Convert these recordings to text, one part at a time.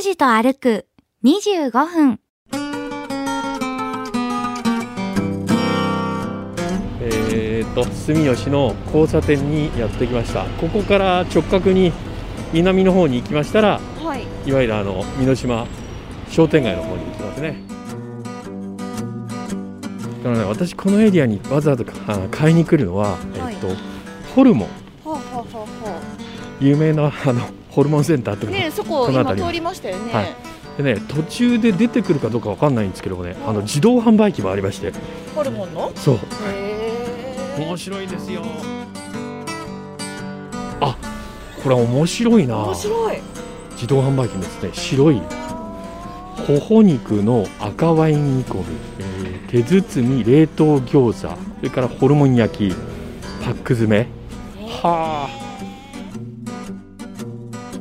拓司と歩く25分。えー、と住吉の交差点にやってきました。ここから直角に南の方に行きましたらはい。いわゆるあの美濃島商店街の方に行きますね。だからね私このエリアにわざわざあ買いに来るのは、はいえっとホルモン。ほうほうほうほ有名なあのホルモンセンターとう。か、ねえ、そこ今通りましたよね。はい。でね途中で出てくるかどうかわかんないんですけどもねあの自動販売機もありまして。ホルモンの？そう。へえ。面白いですよ。あこれ面白いな。面白い。自動販売機ですね白いほほ肉の赤ワイン煮込み、えー手包み冷凍餃子。それからホルモン焼きパック詰め。はあ。行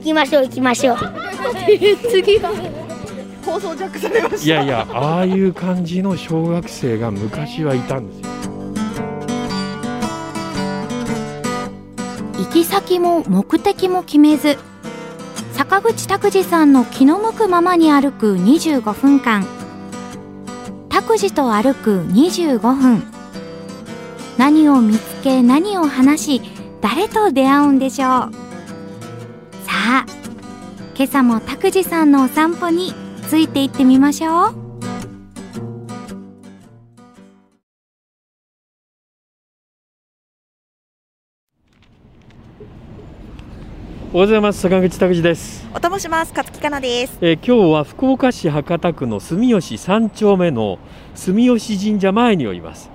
きましょう行きましょう 次は。放送ジャックされました。いやいやああいう感じの小学生が昔はいたんですよ行き先も目的も決めず、坂口拓司さんの気の向くままに歩く25分間。拓司と歩く25分。何を見つけ何を話し、誰と出会うんでしょう。さあ、今朝も拓司さんのお散歩について行ってみましょう。おはようございます坂口拓司です、おともします。勝木かなです。えー今日は福岡市博多区の住吉三丁目の住吉神社前におります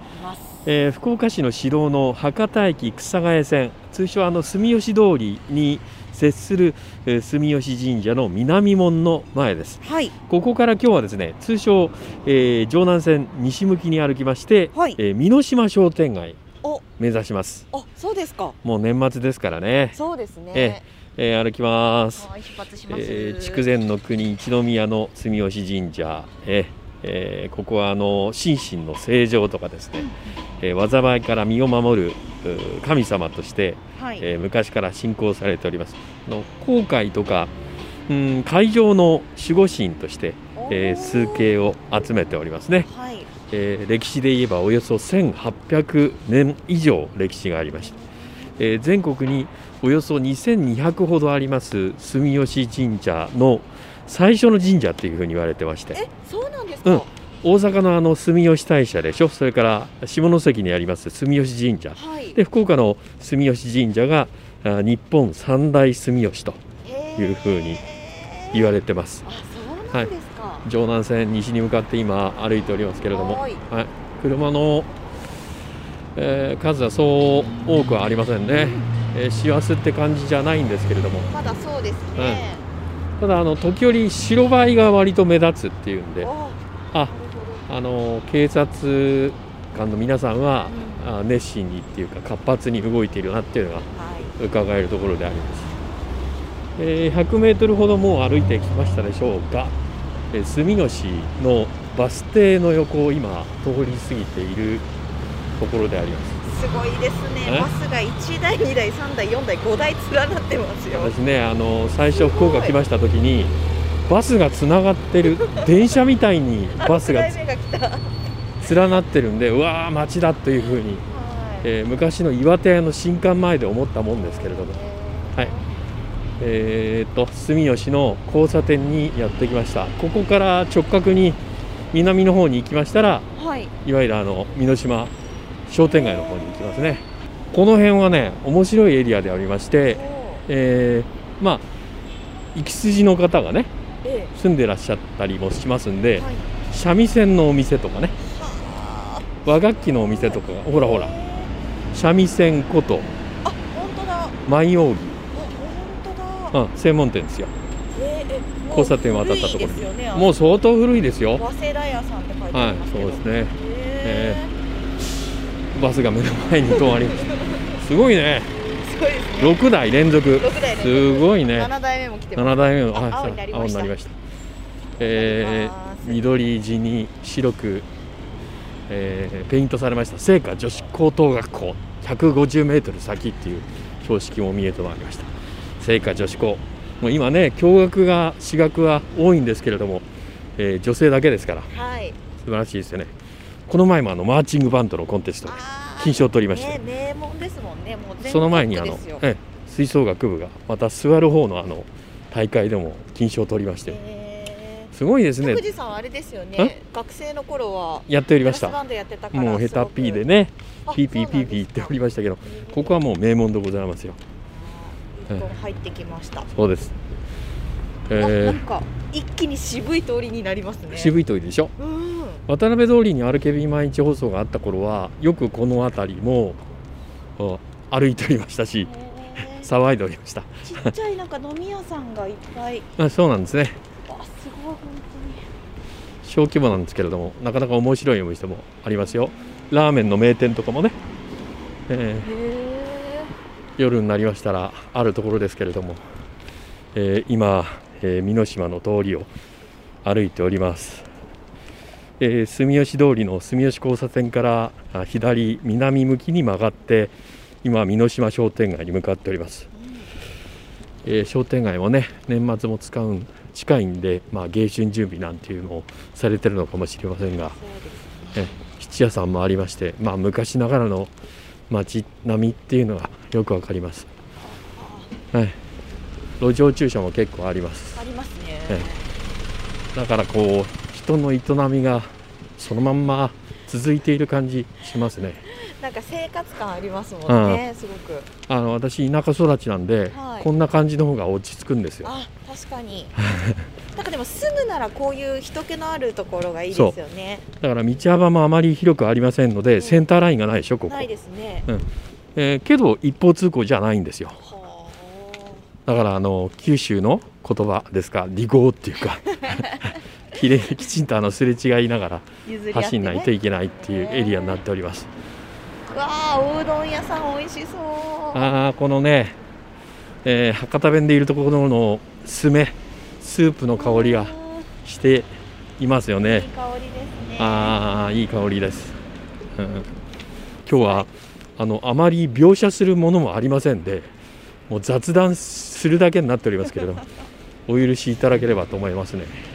えー福岡市の市道の博多駅草ヶ谷線通称あの住吉通りに接する、えー住吉神社の南門の前ですはい。ここから今日はですね通称、えー城南線西向きに歩きまして、はいえー美濃島商店街お目指しますあ、そうですか。もう年末ですからね、そうですね。ええー歩きます、ます。えー筑前の国一宮の住吉神社、えーえーここはあの心身の正常とかですね、えー災いから身を守る神様として、はい。えー昔から信仰されております。あの航海とかうん海上の守護神として、えー数形を集めておりますね、はい。えー歴史で言えばおよそ1800年以上歴史がありまして、えー全国におよそ2200ほどあります住吉神社の最初の神社っていうふうに言われてましてうなん。大阪のあの住吉大社でしょ？それから下関にあります住吉神社。はい。で福岡の住吉神社があ日本三大住吉というふうに言われてます。あ、そうなんですか。城南線西に向かって今歩いておりますけれども。はい。はい、車の、えー数はそう多くはありませんね、えー師走って感じじゃないんですけれども。まだそうですね。ただあの時折白バイが割と目立つっていうんでおああの警察官の皆さんは、うあ熱心にっていうか活発に動いているなっていうのがはい。伺えるところであります、えー100メートルほどもう歩いてきましたでしょうか、えー住吉のバス停の横を今通り過ぎているところでありますすごいですね。え？バスが1台、2台、3台、4台、5台連なってますよ。私ねあの最初福岡来ました時にバスがつながってる電車みたいにバスがあ6台目が来た。はい。連なってるんでうわー街だというふうに、えー昔の岩手屋の新館前で思ったもんですけれどもはいえー、っと住吉の交差点にやってきましたここから直角に南の方に行きましたらはい。いわゆるあの美濃島商店街の方に行きますねこの辺はね面白いエリアでありまして、えーまあ行き筋の方がねえ住んでらっしゃったりもしますんで、え。はい。三味線のお店とかねは和楽器のお店とかがほらほら三味線ことあ。あ、本当だ。あ、舞扇、本当だ。うん、専門店ですよえええもう交差点渡ったところ古いですよね。もう相当古いですよ早稲田屋さんって書いてはいありますけど。そうですねへバスが目の前に止まりましたすごいねごいですね。6台連続。六台連続。すごいね。七台目も来てます。7台目のあはい青になりました。青になりました。えー、緑地に白く、えーペイントされました。聖火女子高等学校。150メートル先っていう標識も見えてまいりました。聖火女子高。もう今ね共学が私学は多いんですけれども、えー女性だけですから。はい。素晴らしいですよね。この前もあのマーチングバンドのコンテストで。あー金賞を取りました。ね名門ですもんね。もうその前にあのええ吹奏楽部がまた座る方のあの大会でも金賞を取りまして。え。すごいですー、ね。拓司さんはあれですよね。学生の頃はやっておりました。もうヘタピーでねあピーピーピーピー言っておりましたけどここはもう名門でございますよ。入ってきました、そうです、あなえんか一気に渋い通りになりますね。ー、渋い通りでしょ。うん渡辺通りに RKB 毎日放送があった頃はよくこの辺りもお歩いておりましたし騒いでおりました。ちっちゃいなんか飲み屋さんがいっぱい。あそうなんですね。あすごい本小規模なんですけれどもなかなか面白いお店もありますよ。ラーメンの名店とかもね、えー。夜になりましたらあるところですけれども、えー今、えー美濃島の通りを歩いております、えー住吉通りの住吉交差点からあ左南向きに曲がって今美濃島商店街に向かっております、えー商店街もね年末も使うん近いんで、まあ、迎春準備なんていうのをされてるのかもしれませんがね。え質屋さんもありまして、まあ、昔ながらの街並みっていうのがよくわかります、はい、路上駐車も結構あります。ありますね、えだからこう人の営みがそのまんま続いている感じしますね。なんか生活感ありますもんね、すごく。あの私田舎育ちなんで、はい。こんな感じの方が落ち着くんですよ。あ確かに。なんかでも住むならこういう人気のあるところがいいですよね。だから道幅もあまり広くありませんので、うん。センターラインがないでしょここ。ない、ですね、えーけど一方通行じゃないんですよ。はだからあの九州の言葉ですか離合っていうか きれいきちんとあのすれ違いながら走んないといけないっていうエリアになっております。うわあおうどん屋さん美味しそう。ああこのね、えー博多弁でいるところの酢めスープの香りがうん。していますよいいね香りですね。ああいい香りです、うん、今日はあのあまり描写するものもありませんでもう雑談するだけになっておりますけれども お許しいただければと思いますね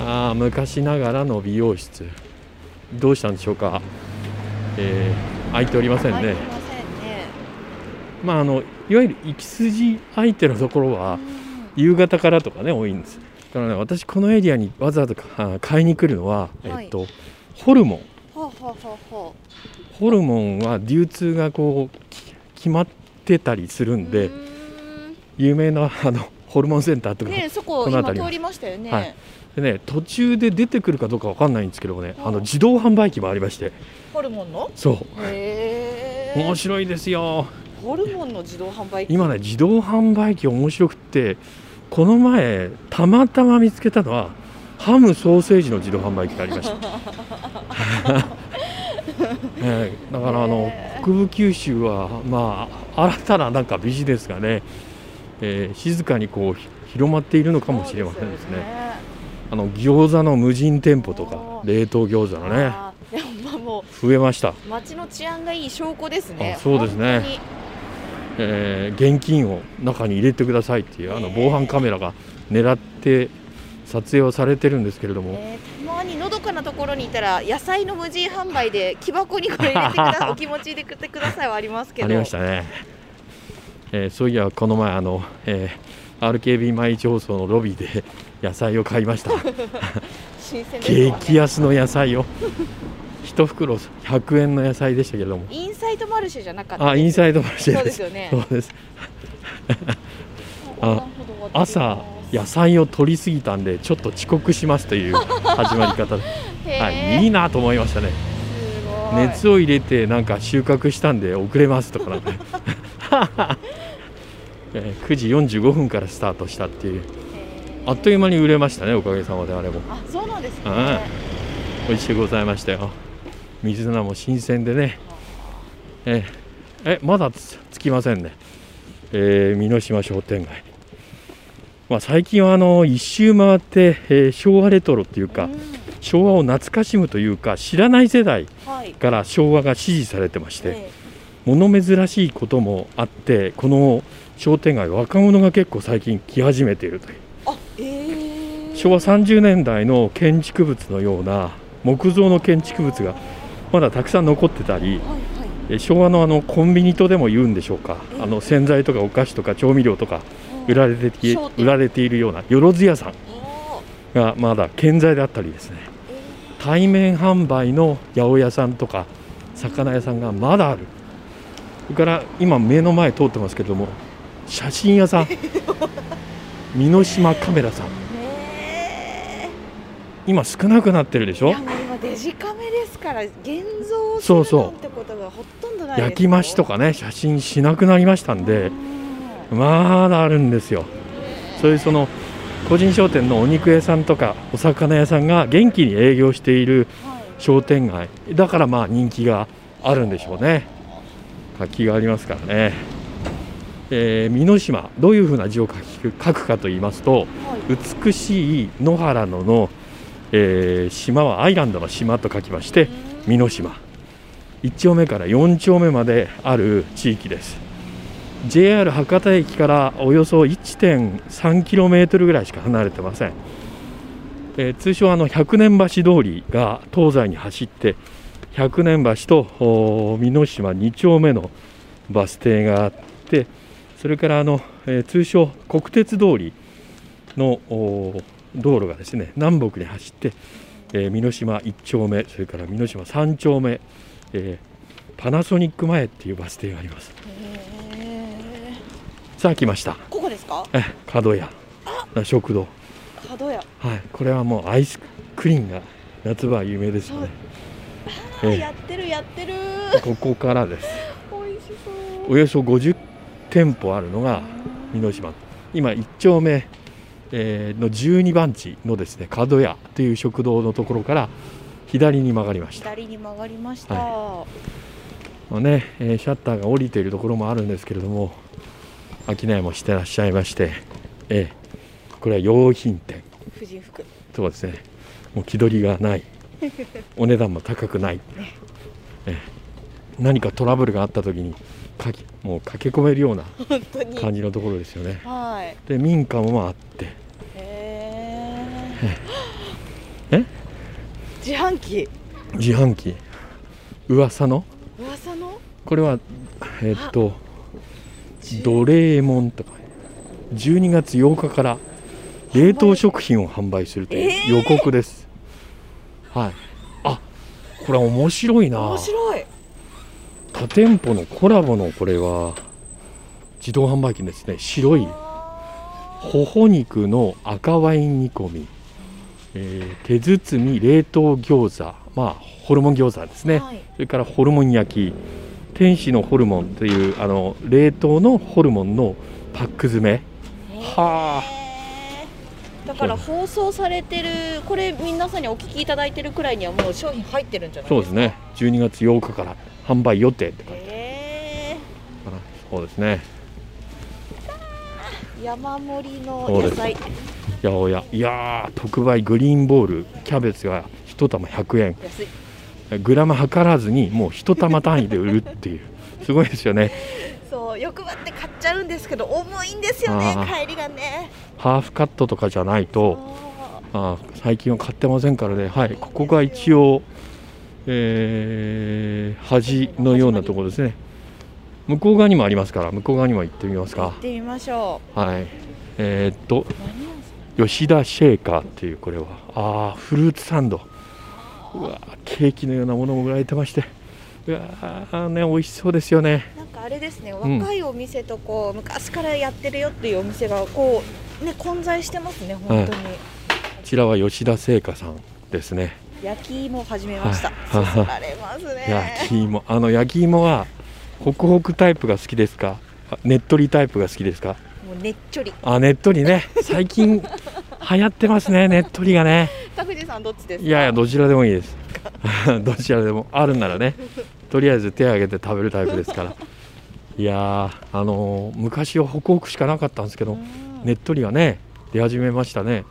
ああ昔ながらの美容室。どうしたんでしょうか、えー開いておりませんね。ね。まああのいわゆる行き筋相手のところは夕方からとかね多いんです。だからね私このエリアにわざわざあ買いに来るのは、はい。えっとホルモン。ホルモンは流通がこうき決まってたりするうんでう有名なあのホルモンセンターとか、ねそこ今この辺り通りましたよね、はい。でね途中で出てくるかどうかわかんないんですけどもねうんあの自動販売機もありまして。ホルモンの？そう。へえ。面白いですよ。ホルモンの自動販売機？今ね自動販売機面白くってこの前たまたま見つけたのはハムソーセージの自動販売機がありました、え えだからあの北部九州はまあ新たななんかビジネスがね、えー静かにこうひ広まっているのかもしれませんですね。あの餃子の無人店舗とか冷凍餃子のね増えました、う街の治安がいい証拠ですね。あそうですね。本えー現金を中に入れてくださいっていうあの防犯カメラが狙って撮影をされてるんですけれども、当にねたまにのどかなところにいたら野菜の無人販売で木箱にこれ入れてくだ お気持ち入れてくださいはありますけど。ありましたね、えーそういやこの前あの、えー RKB 毎日放送のロビーで 野菜を買いました。新鮮ですわね。激安の野菜を。一袋100円の野菜でしたけれども。インサイドマルシェじゃなかった。あインサイドマルシェそうでですすよね。そうです。あ朝野菜を取りすぎたんでちょっと遅刻しますという始まり方。はい、ーいいなと思いましたね。熱を入れてなんか収穫したんで遅れますとかなんかえー 9時45分からスタートしたっていう。あっという間に売れましたねおかげさまであれも。あそうなんですね。はい美味しゅうございましたよ。水菜も新鮮でね。えーえまだつつきませんね、えー、美濃島商店街。まあ、最近はあの一周回って、えー昭和レトロっていうか、うん。昭和を懐かしむというか知らない世代はい。から昭和が支持されてまして、え物珍しいこともあってこの商店街若者が結構最近来始めているという。あえー、昭和30年代の建築物のような木造の建築物がまだたくさん残ってたりはいはい。え昭和のあのコンビニとでも言うんでしょうか。あの洗剤とかお菓子とか調味料とか売られて売られているようなよろず屋さんがまだ健在であったりですね。対面販売の八百屋さんとか魚屋さんがまだあるそれから今目の前通ってますけれども写真屋さん。美濃島カメラさん。ね今少なくなってるでしょ？デジカメですから現像すそうそうてことがほとんどない焼き増しとかね写真しなくなりましたんでうん。まだあるんですよ。そういうその個人商店のお肉屋さんとかお魚屋さんが元気に営業しているはい。商店街。だからまあ人気があるんでしょうね活気がありますからね、えー、美濃島どういうふうな字を書く書くかと言いますとはい。美しい野原野の、えー島はアイランドの島と書きまして美濃島。1丁目から4丁目まである地域です。JR 博多駅からおよそ 1.3km ぐらいしか離れてません、えー通称あの百年橋通りが東西に走って百年橋と美濃島2丁目のバス停があってそれからあの、えー通称国鉄通りの道路がですね南北に走って、えー美濃島1丁目それから美濃島3丁目、えーパナソニック前っていうバス停があります。さあ来ました。ここですか？え角屋。食堂。角屋。はいこれはもうアイスクリーンが夏場は有名ですよね。ええやってるやってる。ここからです。美味しそう。およそ50店舗あるのが美濃島。今1丁目、えーの12番地のですね角屋という食堂のところから左に曲がりました、左に曲がりました、まあねえーシャッターが降りているところもあるんですけれども商いもしてらっしゃいまして、えーこれは用品店婦人服そうですねもう気取りがないお値段も高くない、えー何かトラブルがあった時にかきもう駆け込めるような感じのところですよね。はい。で民家もあって。へえ自販機？自販機。噂の？噂の？これはえっとドレーモンとか。12月8日から冷凍食品を販売するという予告です、はい。あこれは面白いな。面白い。他店舗のコラボのこれは自動販売機ですね白いほほ肉の赤ワイン煮込み、えー手包み冷凍餃子。まあホルモン餃子ですね、はい。それからホルモン焼き。天使のホルモンというあの冷凍のホルモンのパック詰め。はあから放送されてるこれ皆さんにお聞きいただいてるくらいにはもう商品入ってるんじゃないでか？そうですすね12月8日から販売予定って書いてへある。かなそうですね。ー山盛りの野菜。八百屋。いやー特売グリーンボール。キャベツが1玉100円。安い。グラム測らずにもう1玉単位で売るっていう。すごいですよねそう欲張って買っちゃうんですけど重いんですよね帰りがね。ハーフカットとかじゃないとそあー最近は買ってませんからね。はいここが一応えー端のようなところですね。向こう側にもありますから向こう側にも行ってみますか。う行ってみましょはい。えーっと吉田シェーカーっていうこれは。あーフルーツサンド。うわーケーキのようなものも売られてましてうわーね美味しそうですよね。なんかあれですねん。若いお店とこう昔からやってるよっていうお店がこうね混在してますね本当に、こちらは吉田製菓さんですね。焼き芋始めました、はい。そそられますね。焼き芋。あの焼き芋はホクホクタイプが好きですか？あねっとりタイプが好きですか？もうねっちょり。あねっとりね。最近流行ってますねねっとりがね。拓司さんどっちですか？いやいやどちらでもいいです。どちらでもあるならねとりあえず手を挙げて食べるタイプですから。いやーあのー昔はホクホクしかなかったんですけどうん。ねっとりがね出始めましたね。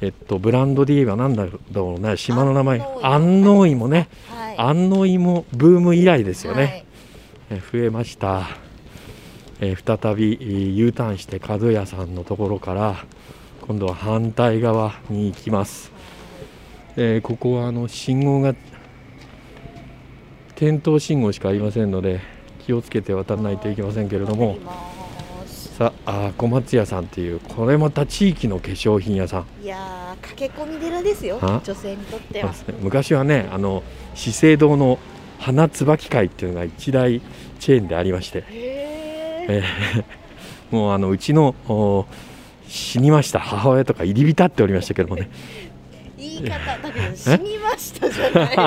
えっとブランドで言えばなんだろうね。島の名前。安安納芋。ねはい。安納芋ブーム以来ですよね、はい。え増えました。えー再びえー U ターンして角屋さんのところから今度は反対側に行きます、えーここはあの信号が点灯信号しかありませんので気をつけて渡らないといけませんけれども。さあ小松屋さんっていうこれまた地域の化粧品屋さん。いやー駆け込み寺ですよあ女性にとっては。昔はねあの資生堂の花椿会っていうのが一大チェーンでありまして、へええーもうあのうちのお死にました母親とか入り浸っておりましたけどもね。言い方だけど死にましたじゃない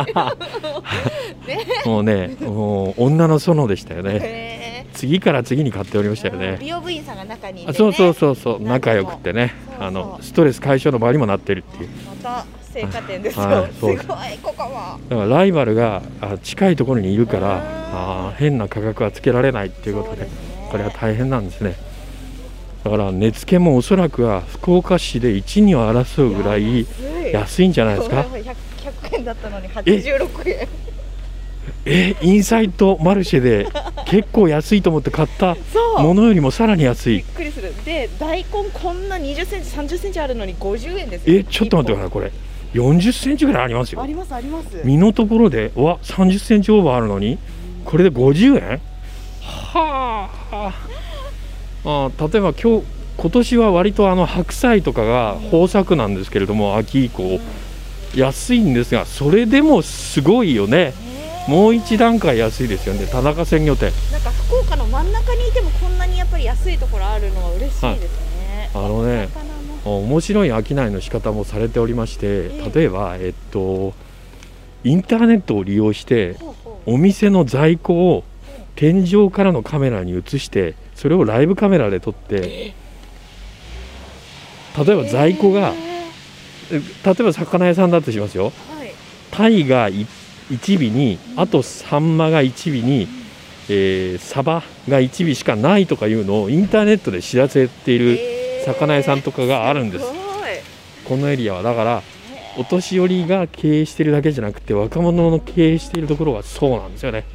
もうねもう女の園でしたよね。へ次から次に買っておりましたよーね美容部員さんが中にね、あそうそうそうそう。仲良くってね。あのストレス解消の場にもなってるっていう。また青果店ですよ、はいすごいここは。だからライバルがあ近いところにいるからうん。あー変な価格はつけられないっていうことでね。これは大変なんですね。だから値付けもおそらくは福岡市で1、2を争うぐらい安い。んじゃないですか？これは 100, 100円だったのに86円えインサイトマルシェで結構安いと思って買ったものよりもさらに安い。びっくりする。で大根こんな20センチ30センチあるのに50円ですよ。えちょっと待ってくださいこれ。40センチぐらいありますよ。ありますあります。身のところでわ30センチオーバーあるのにこれで50円？はあ。あー例えば今日今年は割とあの白菜とかが豊作なんですけれども秋以降。安いんですがそれでもすごいよねもう一段階安いですよね。田中鮮魚店。なんか福岡の真ん中にいてもこんなにやっぱり安いところあるのは嬉しいですね、あのね面白い商いの仕方もされておりましてええ。例えばえっとインターネットを利用してお店の在庫を天井からのカメラに映してそれをライブカメラで撮って例えば在庫がへえ例えば魚屋さんだとしますよ。ーはい。タイが1尾にあとサンマが1尾に、えーサバが1尾しかないとかいうのをインターネットで知らせている魚屋さんとかがあるんです。すごい。このエリアはだからお年寄りが経営してるだけじゃなくて若者の経営しているところはそうなんですよね。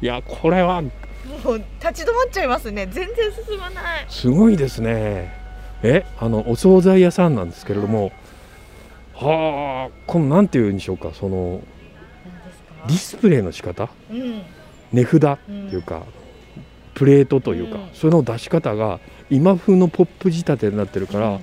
いやこれはもう立ち止まっちゃいますね。全然進まない。すごいですね。えあのお惣菜屋さんなんですけれども。はあこのなんていうんでしょうかそのディスプレイの仕方？うん。値札ってうんいうか、プレートというか、うん。その出し方が今風のポップ仕立てになってるから、うん。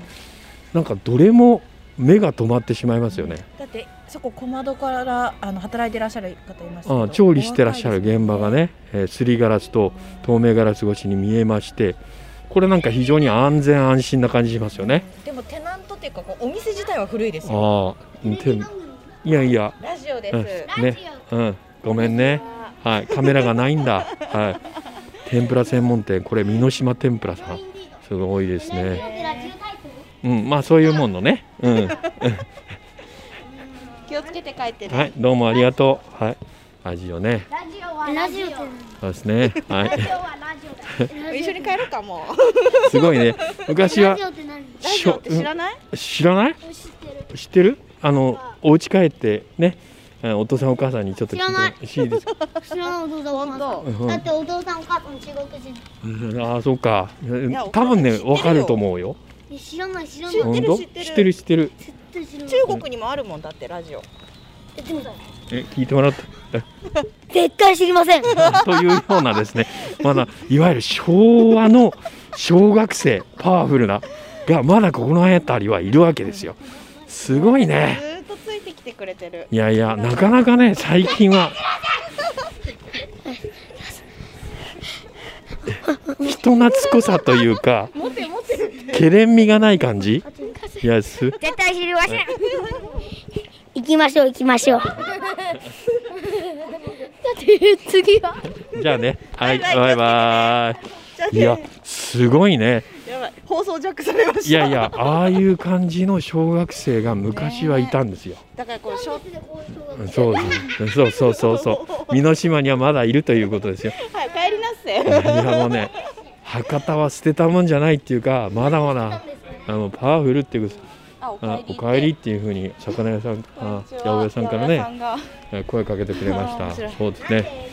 なんかどれも目が止まってしまいますよね、だってそこ小窓からあの働いてらっしゃる方いますけどああ調理してらっしゃる現場がね、えーすりガラスと透明ガラス越しに見えましてこれなんか非常に安全安心な感じしますよね。でもテナントっていうかお店自体は古いですよああ、ていやいや、ラジオでうんす、ね、うん、ごめんね。はい、カメラがないんだ。はい。天ぷら専門店、これ美濃島天ぷらさん。すごいですね。うん、まあそういうもんのね。うん。気をつけて帰ってね、はい、どうもありがとう。はい。味をね。ラジオはラジオそうですね。はい。ラジオはラジオだ 一緒に帰ろうかもうすごいね。昔はラジオって何？ラジオって知らない？知らない？知ってる知ってる？あのお家帰ってね、うんお父さんお母さんにちょっと聞いてもらい。いですか？知らないお父さんお母さん。うんだってお父さんお母さん中国人。うんああ、そうか。や多分ね、わかると思うよ。え知らない知らない。知ってる知ってる。知ってる知ってる。絶対知らない。中国にもあるもんだってラジオ。え聞いてもらった。絶対知りません。というようなですね、まだいわゆる昭和の小学生、パワフルながまだここの辺りはいるわけですよ。すごいずね。ーっとついてきてくれてるいやいや、なかなかね、最近は。人懐っこさというか、持って持ってるけれんみがない感じ？いや、す。絶対知りません行きましょう行きましょうだって次は？じゃあね、はい、バイバイ。いや、すごいね。やばい放送ジャックされましたいやいや、ああいう感じの小学生が昔はいたんですよ。だからこうショそうそうそうそうそう。美濃島にはまだいるということですよ。はい帰りなっせいやもうね、博多は捨てたもんじゃないっていうか、まだまだあのパワフルっていうあおかえりっていうふうに魚屋さん、あ八百屋さんからね声かけてくれました。そうですね。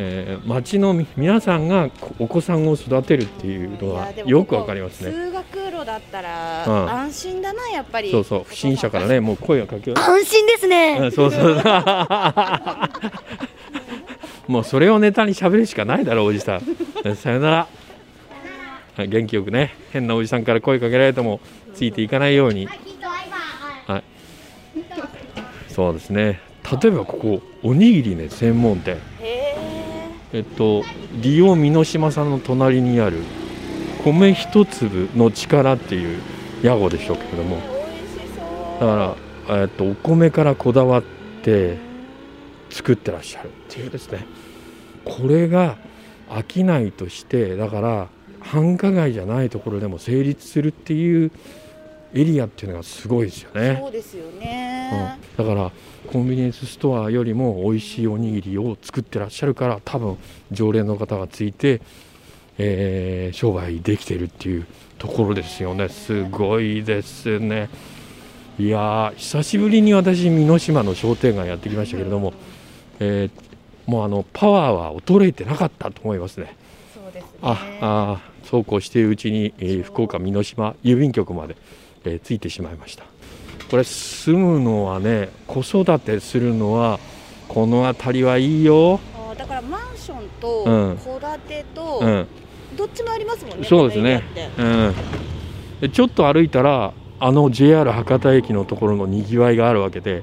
えー、町の皆さんがお子さんを育てるっていうのはよくわかりますね。通学路だったら安心だな、やっぱり。そうそう不審者からねもう声をかけ安心ですね。うん、そうそう。もうそれをネタに喋るしかないだろうおじさん。さよなら。元気よくね変なおじさんから声かけられてもついていかないように。はい。そうですね。例えばここおにぎりね専門店。えっとリオ美濃島さんの隣にある米一粒の力っていう屋号でしょうけれども。だから、えっと、お米からこだわって作ってらっしゃる。っていうですね。これが商いとしてだから繁華街じゃないところでも成立するっていうエリアっていうのがすごいですよね。そうですよね、うん、だからコンビニエンスストアよりも美味しいおにぎりを作ってらっしゃるから多分常連の方がついて、えー、商売できてるっていうところですよねすごいですねいや久しぶりに私美濃島の商店街やってきましたけれども、えー、もうあのパワーは衰えてなかったと思いますね。そうですねああそうこうしているうちに、えー、福岡美濃島郵便局まで、えー、着いてしまいました。これ住むのはね子育てするのはこの辺りはいいよ。あだからマンションと戸建てと、うん、どっちもありますもんねそうですね、うん、ちょっと歩いたらあの JR 博多駅のところのにぎわいがあるわけで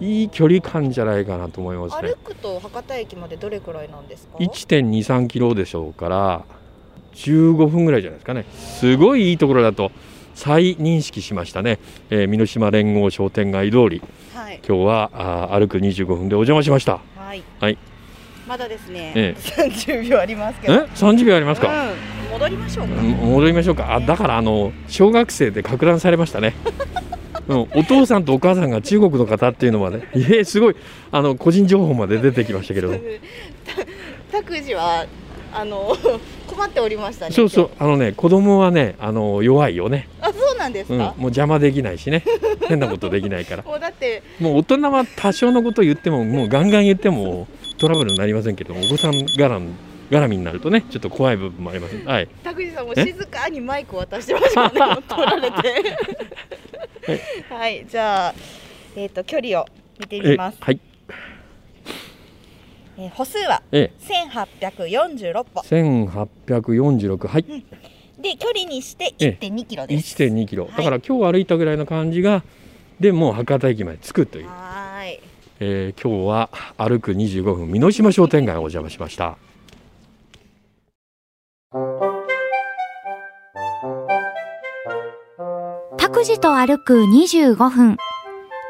いい距離感じゃないかなと思います、ね、歩くと博多駅までどれくらいなんですか？1.23キロでしょうから15分ぐらいじゃないですかね。すごいいいところだと再認識しましたね、えー、美濃島連合商店街通り、はい、今日はあ歩く25分でお邪魔しました。はい、はい、まだですね、ええ、30秒ありますけど。え、30秒ありますか？うん、戻りましょうか。戻りましょうか。あ、だからあの小学生で拡乱されましたね。うん、お父さんとお母さんが中国の方っていうのはね、えー、すごいあの個人情報まで出てきましたけど。拓司はあの 困っておりましたね。そうそうあのね子供はねあの弱いよね。あそうなんですか、うん、もう邪魔できないしね。変なことできないから。もうだってもう大人は多少のこと言ってももうガンガン言ってもトラブルになりませんけどお子さん絡ん絡みになるとねちょっと怖い部分もあります。はい。拓司さんも静かにマイク渡してましたね 取られて。はい、はい、じゃあえっ、ー、と距離を見てみます。はいえー、歩数は1846歩、ええ、1846はい、うんで距離にして1.2キロです。1.2キロ、だから今日歩いたぐらいの感じがでもう博多駅まで着くという。はい。えー、今日は歩く25分美濃島商店街をお邪魔しました。拓司と歩く25分。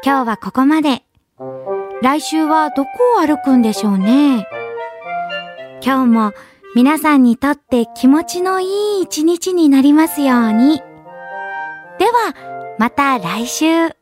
今日はここまで。来週はどこを歩くんでしょうね。今日も皆さんにとって気持ちのいい一日になりますように。では、また来週。